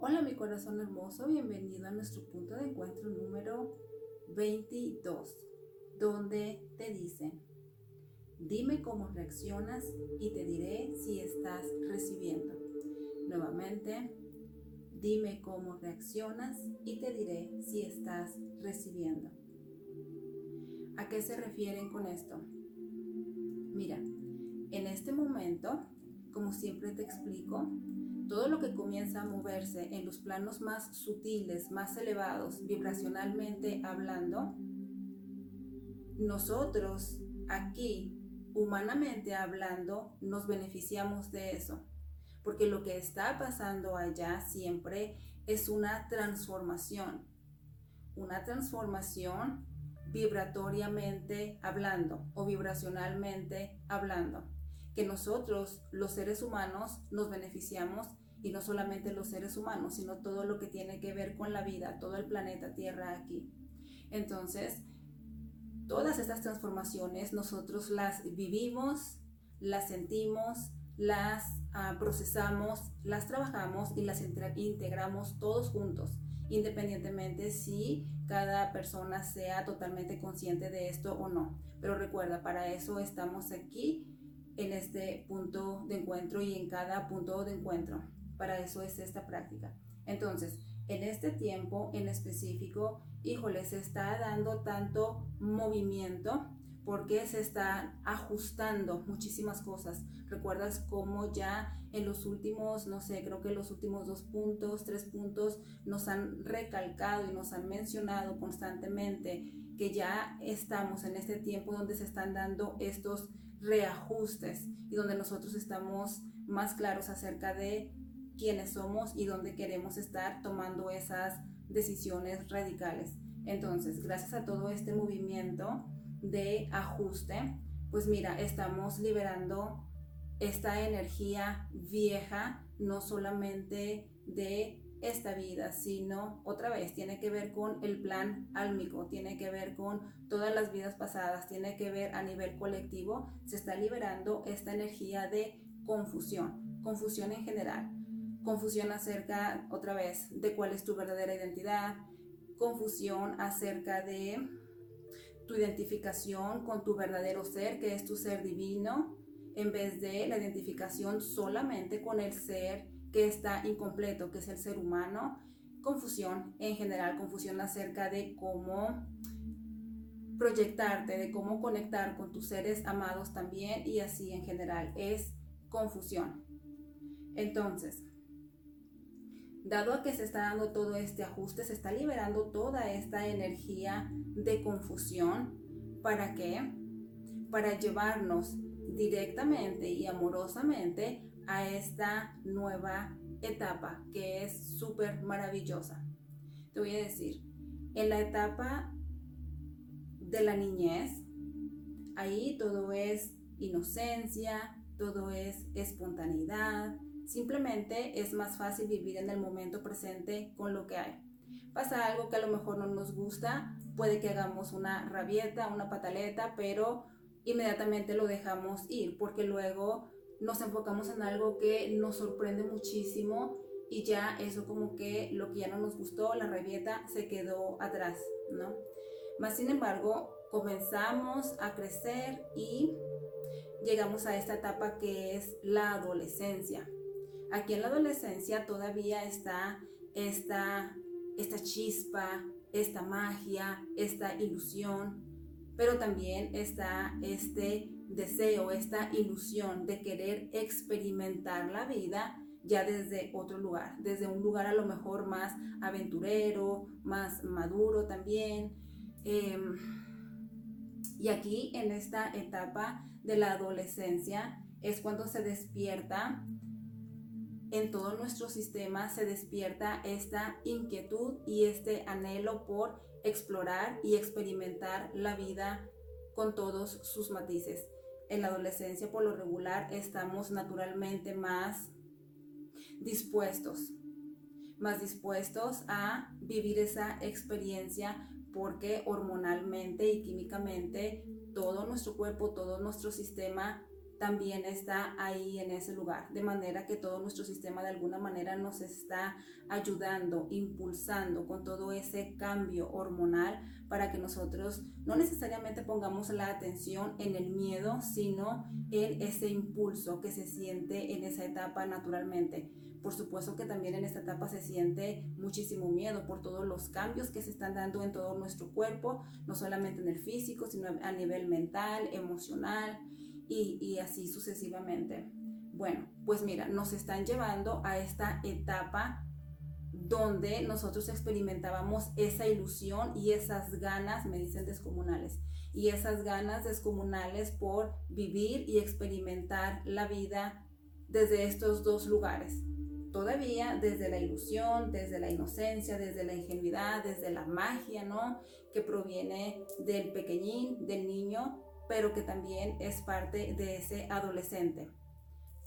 Hola mi corazón hermoso, bienvenido a nuestro punto de encuentro número 22, donde te dicen, dime cómo reaccionas y te diré si estás recibiendo. Nuevamente, dime cómo reaccionas y te diré si estás recibiendo. ¿A qué se refieren con esto? Mira, en este momento, como siempre te explico, todo lo que comienza a moverse en los planos más sutiles, más elevados, vibracionalmente hablando, nosotros aquí, humanamente hablando, nos beneficiamos de eso. Porque lo que está pasando allá siempre es una transformación. Una transformación vibratoriamente hablando o vibracionalmente hablando que nosotros, los seres humanos, nos beneficiamos y no solamente los seres humanos, sino todo lo que tiene que ver con la vida, todo el planeta Tierra aquí. Entonces, todas estas transformaciones nosotros las vivimos, las sentimos, las ah, procesamos, las trabajamos y las integramos todos juntos, independientemente si cada persona sea totalmente consciente de esto o no. Pero recuerda, para eso estamos aquí en este punto de encuentro y en cada punto de encuentro. Para eso es esta práctica. Entonces, en este tiempo en específico, híjole, se está dando tanto movimiento porque se están ajustando muchísimas cosas. Recuerdas cómo ya en los últimos, no sé, creo que los últimos dos puntos, tres puntos, nos han recalcado y nos han mencionado constantemente que ya estamos en este tiempo donde se están dando estos reajustes y donde nosotros estamos más claros acerca de quiénes somos y dónde queremos estar tomando esas decisiones radicales. Entonces, gracias a todo este movimiento de ajuste, pues mira, estamos liberando esta energía vieja, no solamente de esta vida, sino otra vez tiene que ver con el plan álmico, tiene que ver con todas las vidas pasadas, tiene que ver a nivel colectivo, se está liberando esta energía de confusión, confusión en general, confusión acerca otra vez de cuál es tu verdadera identidad, confusión acerca de tu identificación con tu verdadero ser, que es tu ser divino, en vez de la identificación solamente con el ser que está incompleto, que es el ser humano, confusión en general, confusión acerca de cómo proyectarte, de cómo conectar con tus seres amados también y así en general, es confusión. Entonces, dado a que se está dando todo este ajuste, se está liberando toda esta energía de confusión, ¿para qué? Para llevarnos directamente y amorosamente a esta nueva etapa que es súper maravillosa. Te voy a decir, en la etapa de la niñez, ahí todo es inocencia, todo es espontaneidad, simplemente es más fácil vivir en el momento presente con lo que hay. Pasa algo que a lo mejor no nos gusta, puede que hagamos una rabieta, una pataleta, pero inmediatamente lo dejamos ir porque luego nos enfocamos en algo que nos sorprende muchísimo y ya eso como que lo que ya no nos gustó, la rabieta, se quedó atrás, ¿no? Más sin embargo, comenzamos a crecer y llegamos a esta etapa que es la adolescencia. Aquí en la adolescencia todavía está esta, esta chispa, esta magia, esta ilusión, pero también está este deseo, esta ilusión de querer experimentar la vida ya desde otro lugar, desde un lugar a lo mejor más aventurero, más maduro también. Em, y aquí en esta etapa de la adolescencia es cuando se despierta en todo nuestro sistema, se despierta esta inquietud y este anhelo por explorar y experimentar la vida con todos sus matices en la adolescencia por lo regular estamos naturalmente más dispuestos, más dispuestos a vivir esa experiencia porque hormonalmente y químicamente todo nuestro cuerpo, todo nuestro sistema también está ahí en ese lugar, de manera que todo nuestro sistema de alguna manera nos está ayudando, impulsando con todo ese cambio hormonal para que nosotros no necesariamente pongamos la atención en el miedo, sino en ese impulso que se siente en esa etapa naturalmente. Por supuesto que también en esta etapa se siente muchísimo miedo por todos los cambios que se están dando en todo nuestro cuerpo, no solamente en el físico, sino a nivel mental, emocional y, así sucesivamente. Bueno, pues mira, nos están llevando a esta etapa donde nosotros experimentábamos esa ilusión y esas ganas, me dicen descomunales, y esas ganas descomunales por vivir y experimentar la vida desde estos dos lugares. Todavía desde la ilusión, desde la inocencia, desde la ingenuidad, desde la magia, ¿no? Que proviene del pequeñín, del niño, pero que también es parte de ese adolescente.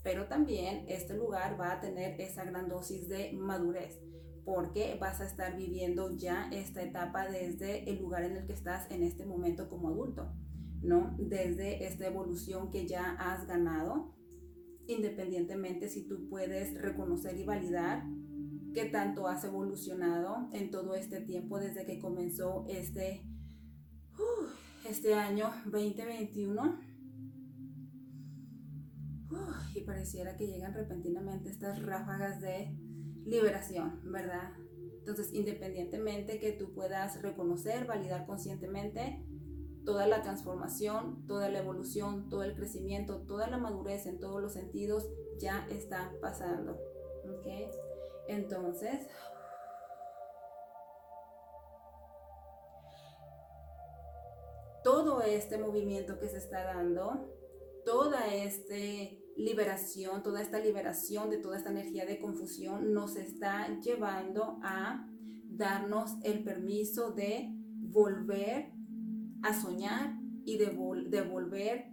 Pero también este lugar va a tener esa gran dosis de madurez porque vas a estar viviendo ya esta etapa desde el lugar en el que estás en este momento como adulto, ¿no? Desde esta evolución que ya has ganado, independientemente si tú puedes reconocer y validar qué tanto has evolucionado en todo este tiempo desde que comenzó este, este año 2021. y pareciera que llegan repentinamente estas ráfagas de liberación, ¿verdad? Entonces, independientemente que tú puedas reconocer, validar conscientemente toda la transformación, toda la evolución, todo el crecimiento, toda la madurez en todos los sentidos ya está pasando. ¿Ok? Entonces, todo este movimiento que se está dando, toda este liberación, toda esta liberación de toda esta energía de confusión nos está llevando a darnos el permiso de volver a soñar y de, volver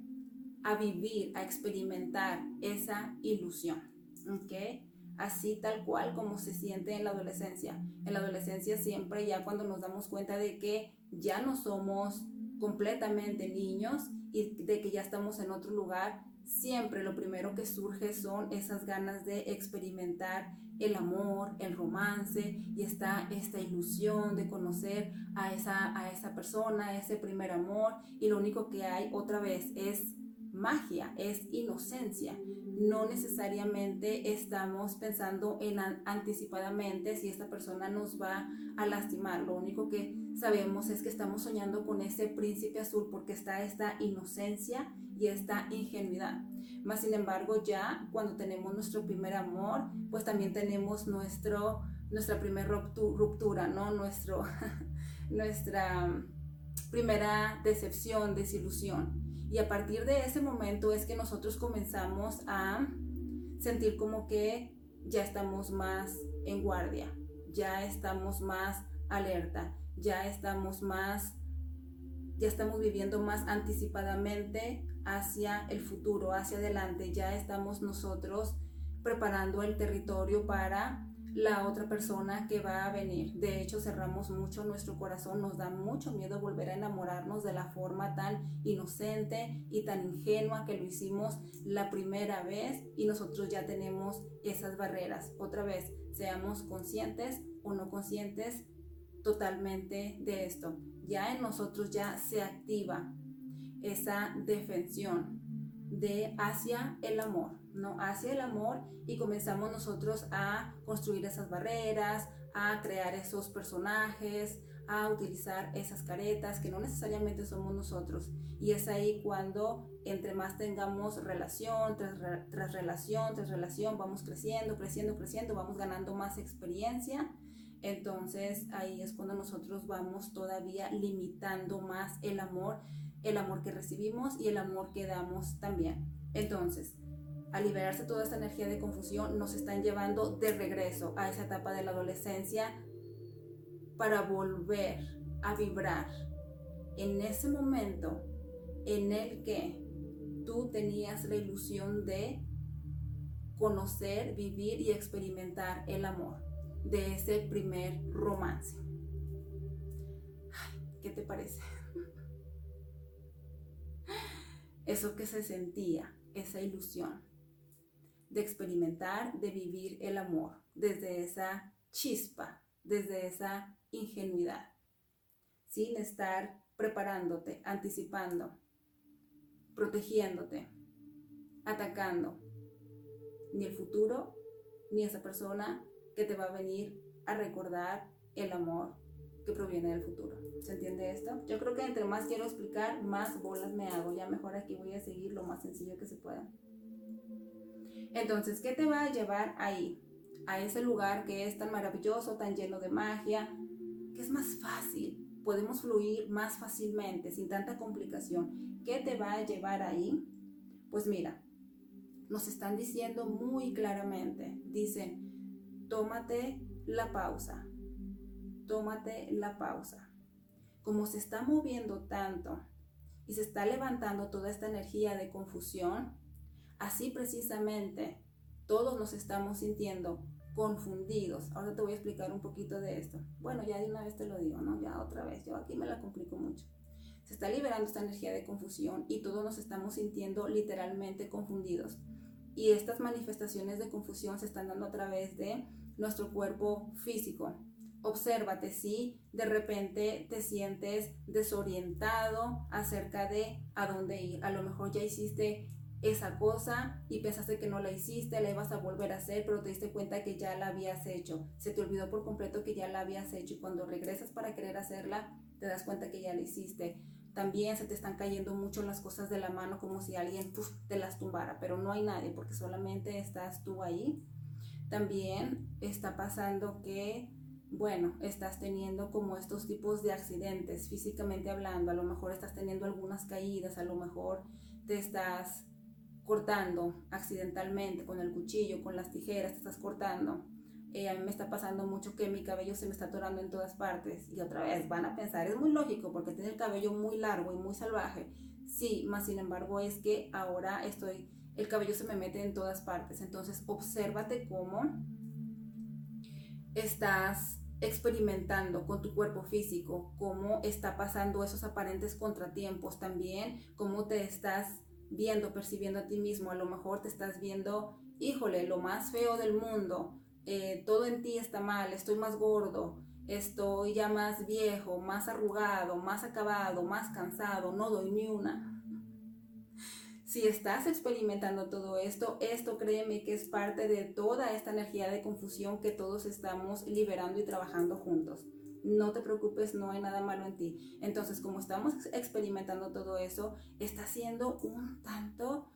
a vivir, a experimentar esa ilusión. ¿Ok? Así tal cual como se siente en la adolescencia. En la adolescencia siempre ya cuando nos damos cuenta de que ya no somos completamente niños y de que ya estamos en otro lugar, siempre lo primero que surge son esas ganas de experimentar el amor, el romance y está esta ilusión de conocer a esa, a esa persona, ese primer amor y lo único que hay otra vez es magia, es inocencia. No necesariamente estamos pensando en anticipadamente si esta persona nos va a lastimar. Lo único que sabemos es que estamos soñando con ese príncipe azul porque está esta inocencia y esta ingenuidad. Más sin embargo, ya cuando tenemos nuestro primer amor, pues también tenemos nuestro, nuestra primera ruptura, ¿no? Nuestro, nuestra primera decepción, desilusión. Y a partir de ese momento es que nosotros comenzamos a sentir como que ya estamos más en guardia, ya estamos más alerta, ya estamos más, ya estamos viviendo más anticipadamente hacia el futuro, hacia adelante. Ya estamos nosotros preparando el territorio para la otra persona que va a venir. De hecho, cerramos mucho nuestro corazón, nos da mucho miedo volver a enamorarnos de la forma tan inocente y tan ingenua que lo hicimos la primera vez y nosotros ya tenemos esas barreras. Otra vez, seamos conscientes o no conscientes totalmente de esto. Ya en nosotros ya se activa esa defensión de hacia el amor, ¿no? Hacia el amor y comenzamos nosotros a construir esas barreras, a crear esos personajes, a utilizar esas caretas que no necesariamente somos nosotros. Y es ahí cuando entre más tengamos relación tras, tras relación, tras relación, vamos creciendo, creciendo, creciendo, vamos ganando más experiencia. Entonces ahí es cuando nosotros vamos todavía limitando más el amor el amor que recibimos y el amor que damos también. Entonces, al liberarse toda esta energía de confusión, nos están llevando de regreso a esa etapa de la adolescencia para volver a vibrar en ese momento en el que tú tenías la ilusión de conocer, vivir y experimentar el amor de ese primer romance. ¿Qué te parece? eso que se sentía, esa ilusión, de experimentar, de vivir el amor desde esa chispa, desde esa ingenuidad, sin estar preparándote, anticipando, protegiéndote, atacando ni el futuro, ni esa persona que te va a venir a recordar el amor que proviene del futuro. ¿Se entiende esto? Yo creo que entre más quiero explicar, más bolas me hago. Ya mejor aquí voy a seguir lo más sencillo que se pueda. Entonces, ¿qué te va a llevar ahí? A ese lugar que es tan maravilloso, tan lleno de magia, que es más fácil. Podemos fluir más fácilmente, sin tanta complicación. ¿Qué te va a llevar ahí? Pues mira, nos están diciendo muy claramente, dicen, tómate la pausa, tómate la pausa. Como se está moviendo tanto y se está levantando toda esta energía de confusión, así precisamente todos nos estamos sintiendo confundidos. Ahora te voy a explicar un poquito de esto. Bueno, ya de una vez te lo digo, ¿no? Ya otra vez, yo aquí me la complico mucho. Se está liberando esta energía de confusión y todos nos estamos sintiendo literalmente confundidos. Y estas manifestaciones de confusión se están dando a través de nuestro cuerpo físico. Obsérvate si de repente te sientes desorientado acerca de a dónde ir. A lo mejor ya hiciste esa cosa y pensaste que no la hiciste, la ibas a volver a hacer, pero te diste cuenta que ya la habías hecho. Se te olvidó por completo que ya la habías hecho y cuando regresas para querer hacerla, te das cuenta que ya la hiciste también se te están cayendo mucho las cosas de la mano como si alguien te las tumbara, pero no hay nadie porque solamente estás tú ahí. También está pasando que, bueno, estás teniendo como estos tipos de accidentes físicamente hablando, a lo mejor estás teniendo algunas caídas, a lo mejor te estás cortando accidentalmente con el cuchillo, con las tijeras, te estás cortando eh, a mí me está pasando mucho que mi cabello se me está atorando en todas partes. Y otra vez van a pensar, es muy lógico porque tiene el cabello muy largo y muy salvaje. Sí, más sin embargo es que ahora estoy, el cabello se me mete en todas partes. Entonces, obsérvate cómo estás experimentando con tu cuerpo físico, cómo está pasando esos aparentes contratiempos también, cómo te estás viendo, percibiendo a ti mismo. A lo mejor te estás viendo, híjole, lo más feo del mundo eh, todo en ti está mal, estoy más gordo, estoy ya más viejo, más arrugado, más acabado, más cansado, no doy ni una. Si estás experimentando todo esto, esto créeme que es parte de toda esta energía de confusión que todos estamos liberando y trabajando juntos. No te preocupes, no hay nada malo en ti. Entonces, como estamos experimentando todo eso, está siendo un tanto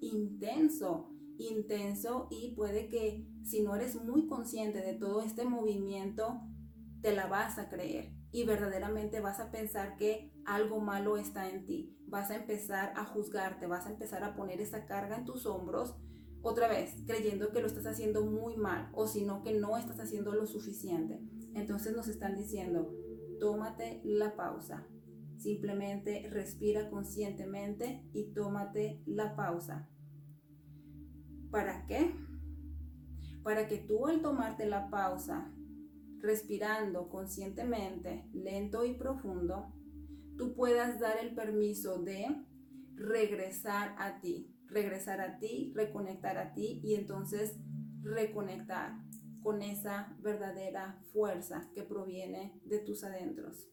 intenso intenso y puede que si no eres muy consciente de todo este movimiento, te la vas a creer y verdaderamente vas a pensar que algo malo está en ti. Vas a empezar a juzgarte, vas a empezar a poner esa carga en tus hombros otra vez, creyendo que lo estás haciendo muy mal o sino que no estás haciendo lo suficiente. Entonces nos están diciendo, tómate la pausa. Simplemente respira conscientemente y tómate la pausa. ¿Para qué? Para que tú al tomarte la pausa, respirando conscientemente, lento y profundo, tú puedas dar el permiso de regresar a ti, regresar a ti, reconectar a ti y entonces reconectar con esa verdadera fuerza que proviene de tus adentros.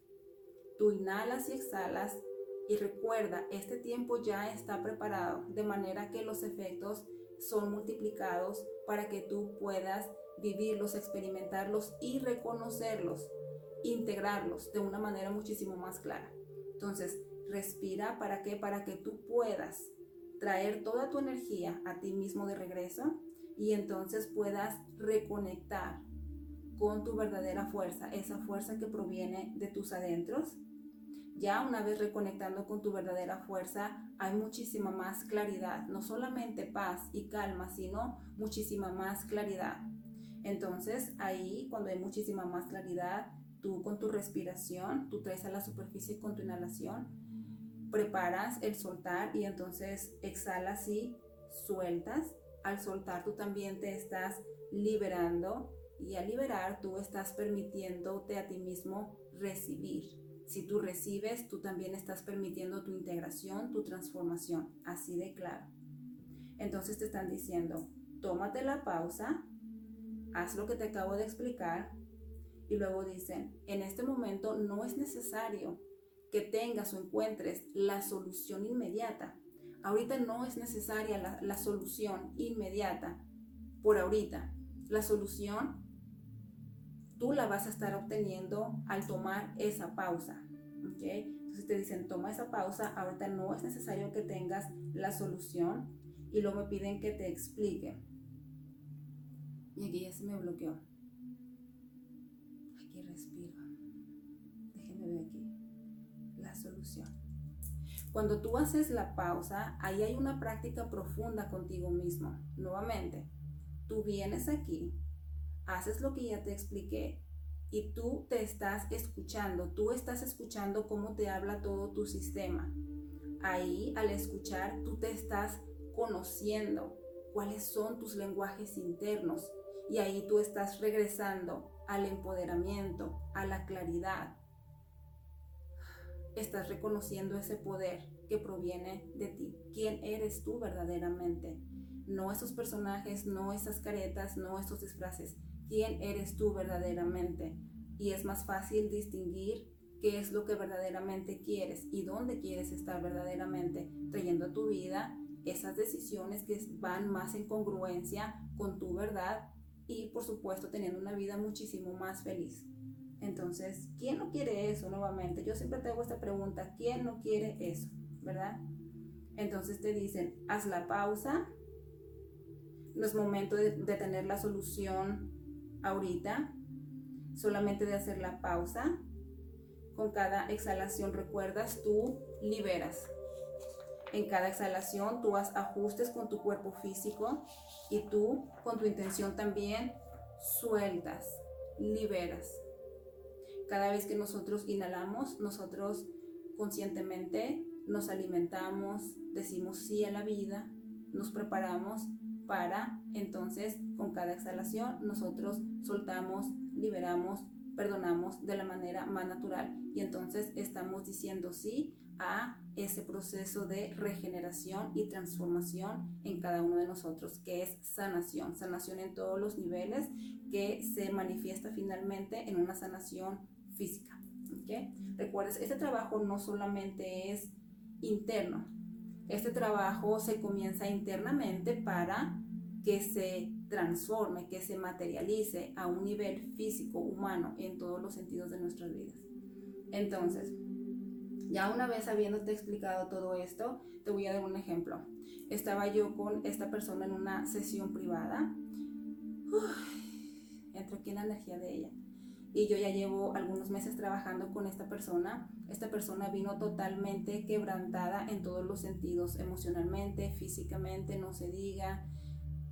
Tú inhalas y exhalas y recuerda, este tiempo ya está preparado de manera que los efectos son multiplicados para que tú puedas vivirlos, experimentarlos y reconocerlos, integrarlos de una manera muchísimo más clara. Entonces, respira para qué? Para que tú puedas traer toda tu energía a ti mismo de regreso y entonces puedas reconectar con tu verdadera fuerza, esa fuerza que proviene de tus adentros ya una vez reconectando con tu verdadera fuerza, hay muchísima más claridad, no solamente paz y calma, sino muchísima más claridad. Entonces ahí, cuando hay muchísima más claridad, tú con tu respiración, tú traes a la superficie con tu inhalación, preparas el soltar y entonces exhalas y sueltas. Al soltar tú también te estás liberando y al liberar tú estás permitiéndote a ti mismo recibir. Si tú recibes, tú también estás permitiendo tu integración, tu transformación, así de claro. Entonces te están diciendo, tómate la pausa, haz lo que te acabo de explicar y luego dicen, en este momento no es necesario que tengas o encuentres la solución inmediata. Ahorita no es necesaria la, solución inmediata, por ahorita. La solución tú la vas a estar obteniendo al tomar esa pausa. Entonces te dicen, toma esa pausa, ahorita no es necesario que tengas la solución y luego me piden que te explique. Y aquí ya se me bloqueó. Aquí respiro. Déjenme ver aquí. La solución. Cuando tú haces la pausa, ahí hay una práctica profunda contigo mismo. Nuevamente, tú vienes aquí, haces lo que ya te expliqué y tú te estás escuchando, tú estás escuchando cómo te habla todo tu sistema. Ahí al escuchar tú te estás conociendo cuáles son tus lenguajes internos y ahí tú estás regresando al empoderamiento, a la claridad. Estás reconociendo ese poder que proviene de ti. ¿Quién eres tú verdaderamente? No esos personajes, no esas caretas, no esos disfraces quién eres tú verdaderamente. Y es más fácil distinguir qué es lo que verdaderamente quieres y dónde quieres estar verdaderamente, trayendo a tu vida esas decisiones que van más en congruencia con tu verdad y por supuesto teniendo una vida muchísimo más feliz. Entonces, ¿quién no quiere eso nuevamente? Yo siempre te hago esta pregunta, ¿quién no quiere eso? ¿Verdad? Entonces te dicen, haz la pausa, no es momento de, de tener la solución ahorita, solamente de hacer la pausa. Con cada exhalación, recuerdas, tú liberas. En cada exhalación tú haz ajustes con tu cuerpo físico y tú con tu intención también sueltas, liberas. Cada vez que nosotros inhalamos, nosotros conscientemente nos alimentamos, decimos sí a la vida, nos preparamos para entonces con cada exhalación nosotros soltamos, liberamos, perdonamos de la manera más natural. Y entonces estamos diciendo sí a ese proceso de regeneración y transformación en cada uno de nosotros, que es sanación, sanación en todos los niveles que se manifiesta finalmente en una sanación física. ¿okay? Recuerdes, este trabajo no solamente es interno, este trabajo se comienza internamente para que se transforme, que se materialice a un nivel físico, humano, en todos los sentidos de nuestras vidas. Entonces, ya una vez habiéndote explicado todo esto, te voy a dar un ejemplo. Estaba yo con esta persona en una sesión privada. entro aquí en la energía de ella y yo ya llevo algunos meses trabajando con esta persona. Esta persona vino totalmente quebrantada en todos los sentidos, emocionalmente, físicamente, no se diga,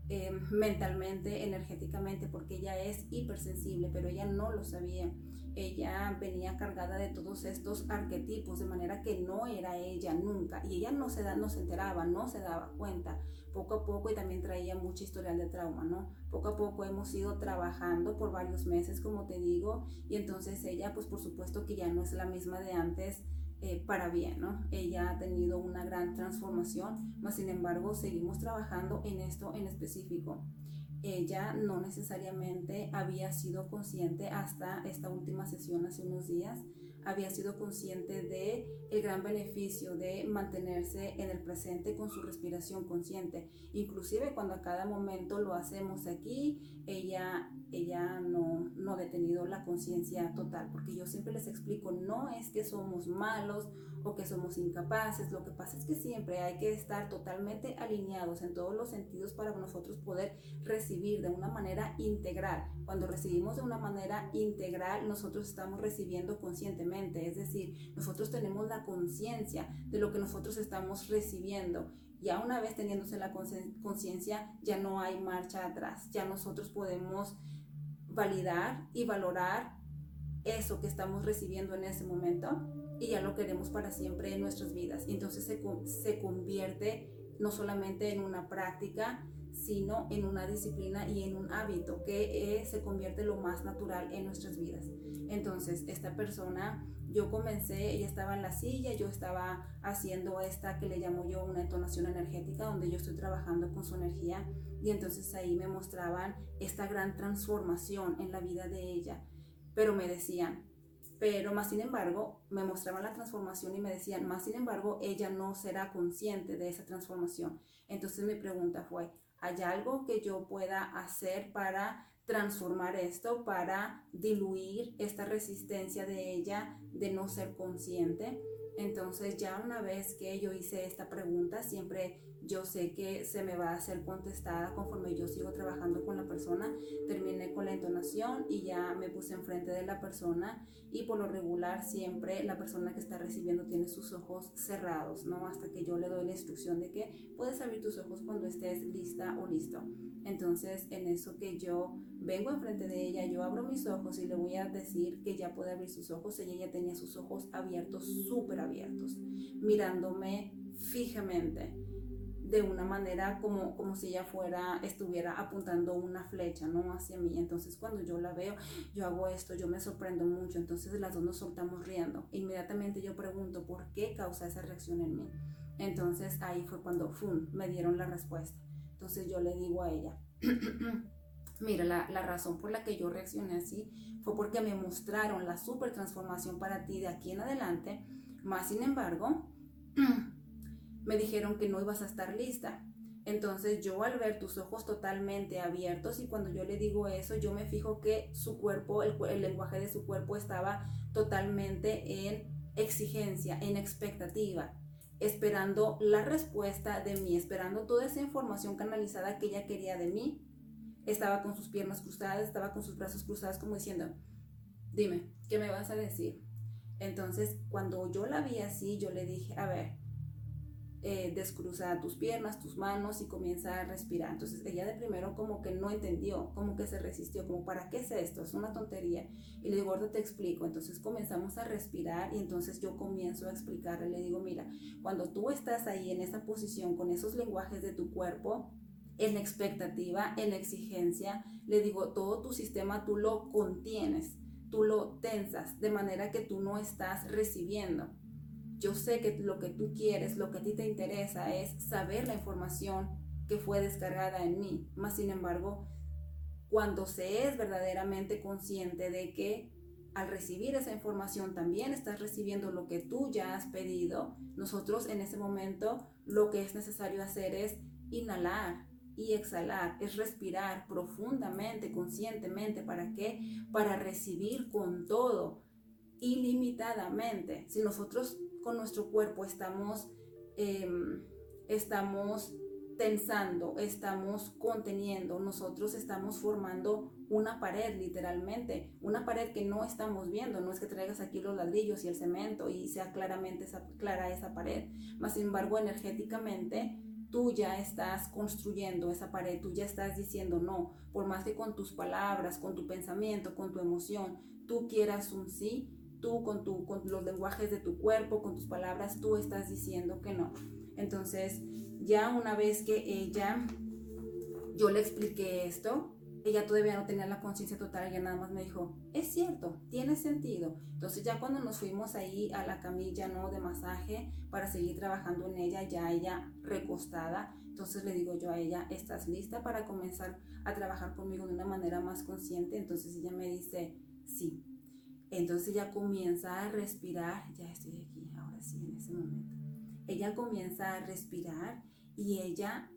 eh, mentalmente, energéticamente, porque ella es hipersensible, pero ella no lo sabía. Ella venía cargada de todos estos arquetipos, de manera que no era ella nunca, y ella no se, da, no se enteraba, no se daba cuenta poco a poco y también traía mucha historial de trauma, ¿no? Poco a poco hemos ido trabajando por varios meses, como te digo, y entonces ella, pues por supuesto que ya no es la misma de antes eh, para bien, ¿no? Ella ha tenido una gran transformación, mas sin embargo seguimos trabajando en esto en específico. Ella no necesariamente había sido consciente hasta esta última sesión hace unos días había sido consciente de el gran beneficio de mantenerse en el presente con su respiración consciente. Inclusive cuando a cada momento lo hacemos aquí, ella, ella no, no la conciencia total, porque yo siempre les explico, no es que somos malos o que somos incapaces, lo que pasa es que siempre hay que estar totalmente alineados en todos los sentidos para nosotros poder recibir de una manera integral. Cuando recibimos de una manera integral, nosotros estamos recibiendo conscientemente, es decir, nosotros tenemos la conciencia de lo que nosotros estamos recibiendo. Ya una vez teniéndose la conciencia, ya no hay marcha atrás, ya nosotros podemos validar y valorar eso que estamos recibiendo en ese momento y ya lo queremos para siempre en nuestras vidas. Entonces se, se convierte no solamente en una práctica, sino en una disciplina y en un hábito que eh, se convierte lo más natural en nuestras vidas. Entonces, esta persona, yo comencé, ella estaba en la silla, yo estaba haciendo esta que le llamo yo una entonación energética, donde yo estoy trabajando con su energía y entonces ahí me mostraban esta gran transformación en la vida de ella, pero me decían, pero más sin embargo, me mostraban la transformación y me decían, más sin embargo, ella no será consciente de esa transformación. Entonces mi pregunta fue, ¿hay algo que yo pueda hacer para transformar esto, para diluir esta resistencia de ella de no ser consciente? Entonces ya una vez que yo hice esta pregunta, siempre yo sé que se me va a ser contestada conforme yo sigo trabajando con la persona. Terminé con la entonación y ya me puse enfrente de la persona y por lo regular siempre la persona que está recibiendo tiene sus ojos cerrados, ¿no? Hasta que yo le doy la instrucción de que puedes abrir tus ojos cuando estés lista o listo. Entonces en eso que yo vengo enfrente de ella, yo abro mis ojos y le voy a decir que ya puede abrir sus ojos. Ella ya tenía sus ojos abiertos, súper abiertos, mirándome fijamente de una manera como, como si ella fuera, estuviera apuntando una flecha, ¿no? Hacia mí. Entonces cuando yo la veo, yo hago esto, yo me sorprendo mucho. Entonces las dos nos soltamos riendo. Inmediatamente yo pregunto, ¿por qué causa esa reacción en mí? Entonces ahí fue cuando, ¡fum!, me dieron la respuesta. Entonces yo le digo a ella, mira, la, la razón por la que yo reaccioné así fue porque me mostraron la super transformación para ti de aquí en adelante. Más sin embargo, me dijeron que no ibas a estar lista. Entonces yo al ver tus ojos totalmente abiertos y cuando yo le digo eso, yo me fijo que su cuerpo, el, lenguaje de su cuerpo estaba totalmente en exigencia, en expectativa, esperando la respuesta de mí, esperando toda esa información canalizada que ella quería de mí. Estaba con sus piernas cruzadas, estaba con sus brazos cruzados como diciendo, dime, ¿qué me vas a decir? Entonces cuando yo la vi así, yo le dije, a ver, eh, tus piernas, tus manos y comienza a respirar. Entonces ella de primero como que no entendió, como que se resistió, como para qué es esto, es una tontería. Y le digo, ahora te explico. Entonces comenzamos a respirar y entonces yo comienzo a explicarle, le digo, mira, cuando tú estás ahí en esa posición con esos lenguajes de tu cuerpo, en expectativa, en exigencia, le digo, todo tu sistema tú lo contienes, tú lo tensas, de manera que tú no estás recibiendo yo sé que lo que tú quieres, lo que a ti te interesa es saber la información que fue descargada en mí. Más sin embargo, cuando se es verdaderamente consciente de que al recibir esa información también estás recibiendo lo que tú ya has pedido, nosotros en ese momento lo que es necesario hacer es inhalar y exhalar, es respirar profundamente, conscientemente. ¿Para qué? Para recibir con todo, ilimitadamente. Si nosotros nuestro cuerpo estamos, em, estamos tensando, estamos conteniendo, nosotros estamos formando una pared literalmente, una pared que no estamos viendo, no es que traigas aquí los ladrillos y el cemento y sea claramente esa, clara esa pared, más sin embargo energéticamente tú ya estás construyendo esa pared, tú ya estás diciendo no, por más que con tus palabras, con tu pensamiento, con tu emoción, tú quieras un sí, tú con, tu, con los lenguajes de tu cuerpo, con tus palabras, tú estás diciendo que no. Entonces, ya una vez que ella, yo le expliqué esto, ella todavía no tenía la conciencia total, ella nada más me dijo, es cierto, tiene sentido. Entonces ya cuando nos fuimos ahí a la camilla, ¿no? De masaje para seguir trabajando en ella, ya ella recostada, entonces le digo yo a ella, ¿estás lista para comenzar a trabajar conmigo de una manera más consciente? Entonces ella me dice, sí. Entonces ella comienza a respirar, ya estoy aquí, ahora sí, en ese momento. Ella comienza a respirar y ella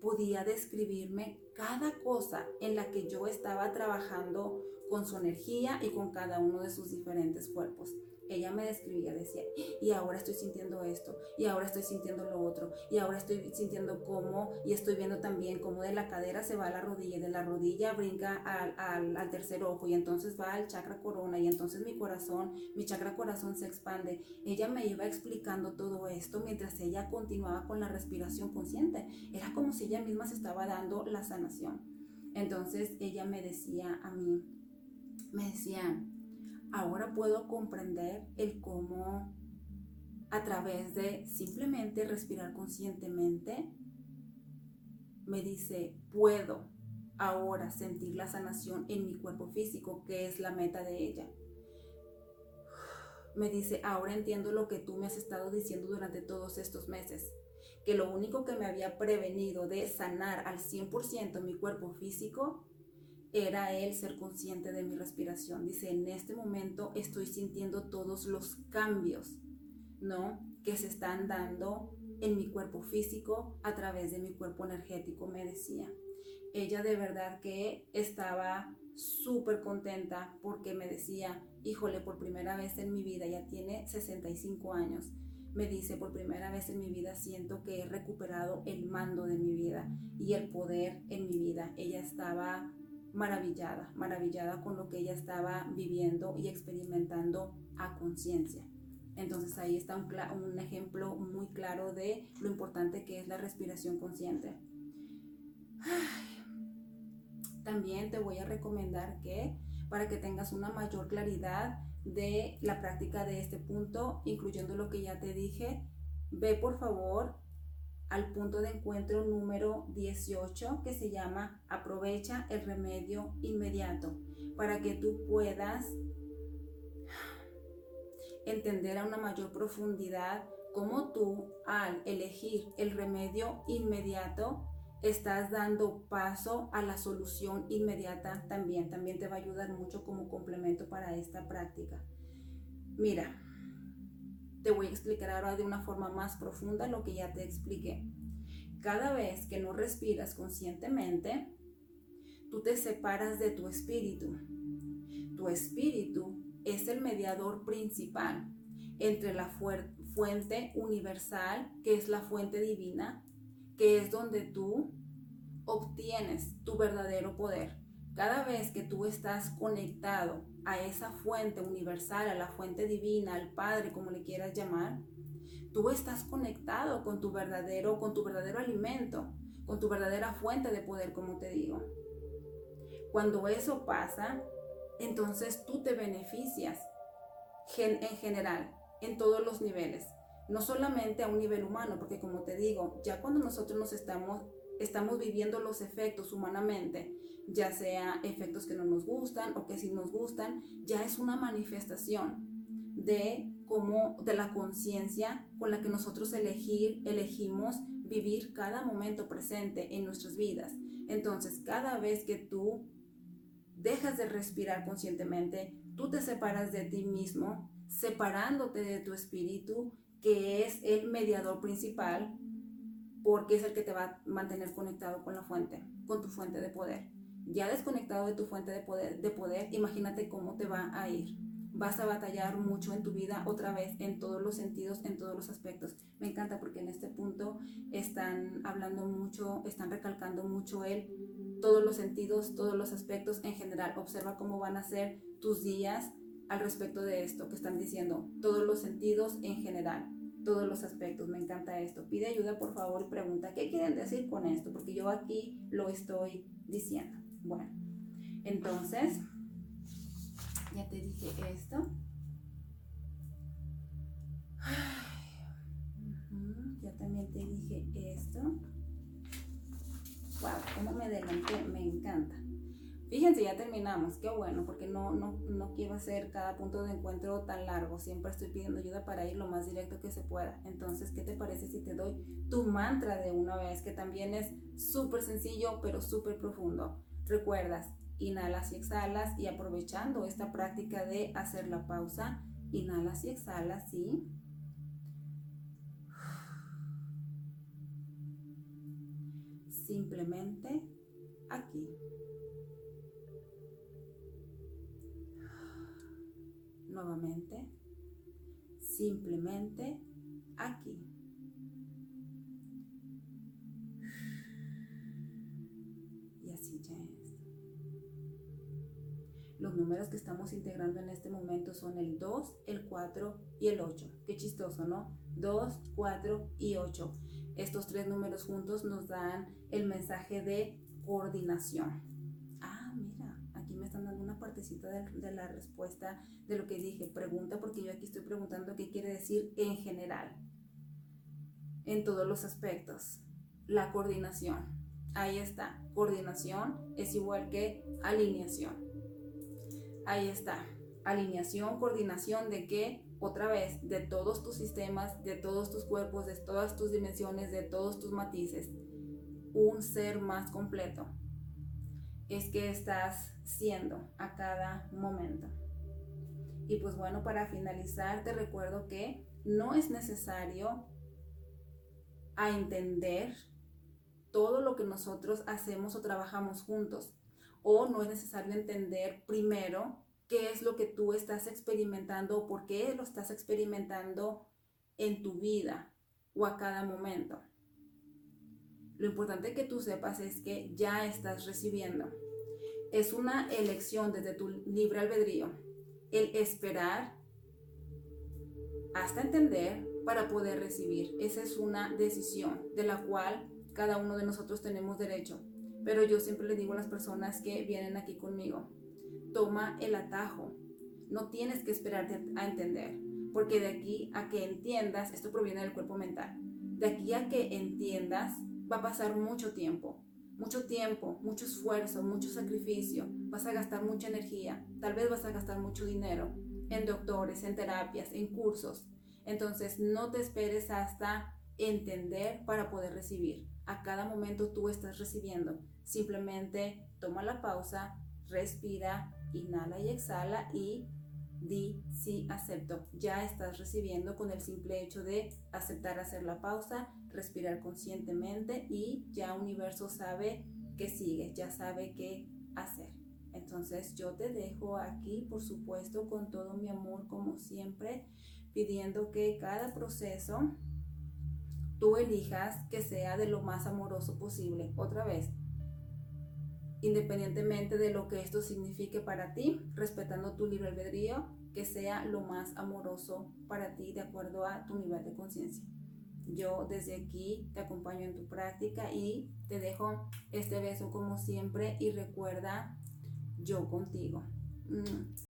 podía describirme cada cosa en la que yo estaba trabajando con su energía y con cada uno de sus diferentes cuerpos ella me describía, decía, y ahora estoy sintiendo esto, y ahora estoy sintiendo lo otro, y ahora estoy sintiendo cómo, y estoy viendo también cómo de la cadera se va a la rodilla, y de la rodilla brinca al, al, tercer ojo, y entonces va al chakra corona, y entonces mi corazón, mi chakra corazón se expande. Ella me iba explicando todo esto mientras ella continuaba con la respiración consciente. Era como si ella misma se estaba dando la sanación. Entonces ella me decía a mí, me decía, ahora puedo comprender el cómo a través de simplemente respirar conscientemente, me dice, puedo ahora sentir la sanación en mi cuerpo físico, que es la meta de ella. Me dice, ahora entiendo lo que tú me has estado diciendo durante todos estos meses, que lo único que me había prevenido de sanar al 100% mi cuerpo físico era el ser consciente de mi respiración. Dice, en este momento estoy sintiendo todos los cambios, ¿no? Que se están dando en mi cuerpo físico a través de mi cuerpo energético, me decía. Ella de verdad que estaba súper contenta porque me decía, híjole, por primera vez en mi vida, ya tiene 65 años, me dice, por primera vez en mi vida siento que he recuperado el mando de mi vida y el poder en mi vida. Ella estaba maravillada, maravillada con lo que ella estaba viviendo y experimentando a conciencia. Entonces ahí está un, un, ejemplo muy claro de lo importante que es la respiración consciente. También te voy a recomendar que para que tengas una mayor claridad de la práctica de este punto, incluyendo lo que ya te dije, ve por favor al punto de encuentro número 18 que se llama aprovecha el remedio inmediato para que tú puedas entender a una mayor profundidad cómo tú al elegir el remedio inmediato estás dando paso a la solución inmediata también. También te va a ayudar mucho como complemento para esta práctica. Mira, te voy a explicar ahora de una forma más profunda lo que ya te expliqué. Cada vez que no respiras conscientemente, tú te separas de tu espíritu. Tu espíritu es el mediador principal entre la fuente universal, que es la fuente divina, que es donde tú obtienes tu verdadero poder. Cada vez que tú estás conectado a esa fuente universal, a la fuente divina, al Padre, como le quieras llamar, tú estás conectado con tu verdadero, con tu verdadero alimento, con tu verdadera fuente de poder, como te digo. Cuando eso pasa, entonces tú te beneficias en general, en todos los niveles, no solamente a un nivel humano, porque como te digo, ya cuando nosotros nos estamos, estamos viviendo los efectos humanamente, ya sea efectos que no nos gustan o que sí nos gustan, ya es una manifestación de cómo de la conciencia con la que nosotros elegir, elegimos vivir cada momento presente en nuestras vidas. Entonces, cada vez que tú dejas de respirar conscientemente, tú te separas de ti mismo, separándote de tu espíritu, que es el mediador principal, porque es el que te va a mantener conectado con la fuente, con tu fuente de poder. Ya desconectado de tu fuente de poder, de poder, imagínate cómo te va a ir. Vas a batallar mucho en tu vida otra vez, en todos los sentidos, en todos los aspectos. Me encanta porque en este punto están hablando mucho, están recalcando mucho el todos los sentidos, todos los aspectos en general. Observa cómo van a ser tus días al respecto de esto que están diciendo. Todos los sentidos en general, todos los aspectos. Me encanta esto. Pide ayuda por favor y pregunta qué quieren decir con esto, porque yo aquí lo estoy diciendo. Bueno, entonces, ya te dije esto. ya también te dije esto. Wow, cómo me adelanté, me encanta. Fíjense, ya terminamos, qué bueno, porque no, no, no quiero hacer cada punto de encuentro tan largo, siempre estoy pidiendo ayuda para ir lo más directo que se pueda. Entonces, ¿qué te parece si te doy tu mantra de una vez, que también es súper sencillo, pero súper profundo? Recuerdas, inhalas y exhalas y aprovechando esta práctica de hacer la pausa, inhalas y exhalas, ¿sí? simplemente aquí. Nuevamente, simplemente aquí. Y así ya es. Los números que estamos integrando en este momento son el 2, el 4 y el 8. Qué chistoso, ¿no? 2, 4 y 8. Estos tres números juntos nos dan el mensaje de coordinación. Ah, mira, aquí me están dando una partecita de, la respuesta de lo que dije. Pregunta porque yo aquí estoy preguntando qué quiere decir en general, en todos los aspectos. La coordinación. Ahí está. Coordinación es igual que alineación. Ahí está. Alineación, coordinación de qué? Otra vez, de todos tus sistemas, de todos tus cuerpos, de todas tus dimensiones, de todos tus matices. Un ser más completo. Es que estás siendo a cada momento. Y pues bueno, para finalizar, te recuerdo que no es necesario a entender todo lo que nosotros hacemos o trabajamos juntos. O no es necesario entender primero qué es lo que tú estás experimentando o por qué lo estás experimentando en tu vida o a cada momento. Lo importante que tú sepas es que ya estás recibiendo. Es una elección desde tu libre albedrío el esperar hasta entender para poder recibir. Esa es una decisión de la cual cada uno de nosotros tenemos derecho. Pero yo siempre le digo a las personas que vienen aquí conmigo, toma el atajo. No tienes que esperarte a entender, porque de aquí a que entiendas, esto proviene del cuerpo mental, de aquí a que entiendas va a pasar mucho tiempo, mucho tiempo, mucho esfuerzo, mucho sacrificio, vas a gastar mucha energía, tal vez vas a gastar mucho dinero en doctores, en terapias, en cursos. Entonces no te esperes hasta entender para poder recibir. A cada momento tú estás recibiendo. Simplemente toma la pausa, respira, inhala y exhala y di sí acepto. Ya estás recibiendo con el simple hecho de aceptar hacer la pausa, respirar conscientemente y ya universo sabe que sigue, ya sabe qué hacer. Entonces yo te dejo aquí, por supuesto, con todo mi amor como siempre, pidiendo que cada proceso tú elijas que sea de lo más amoroso posible. Otra vez, independientemente de lo que esto signifique para ti, respetando tu libre albedrío, que sea lo más amoroso para ti de acuerdo a tu nivel de conciencia. Yo desde aquí te acompaño en tu práctica y te dejo este beso como siempre y recuerda yo contigo. Mm.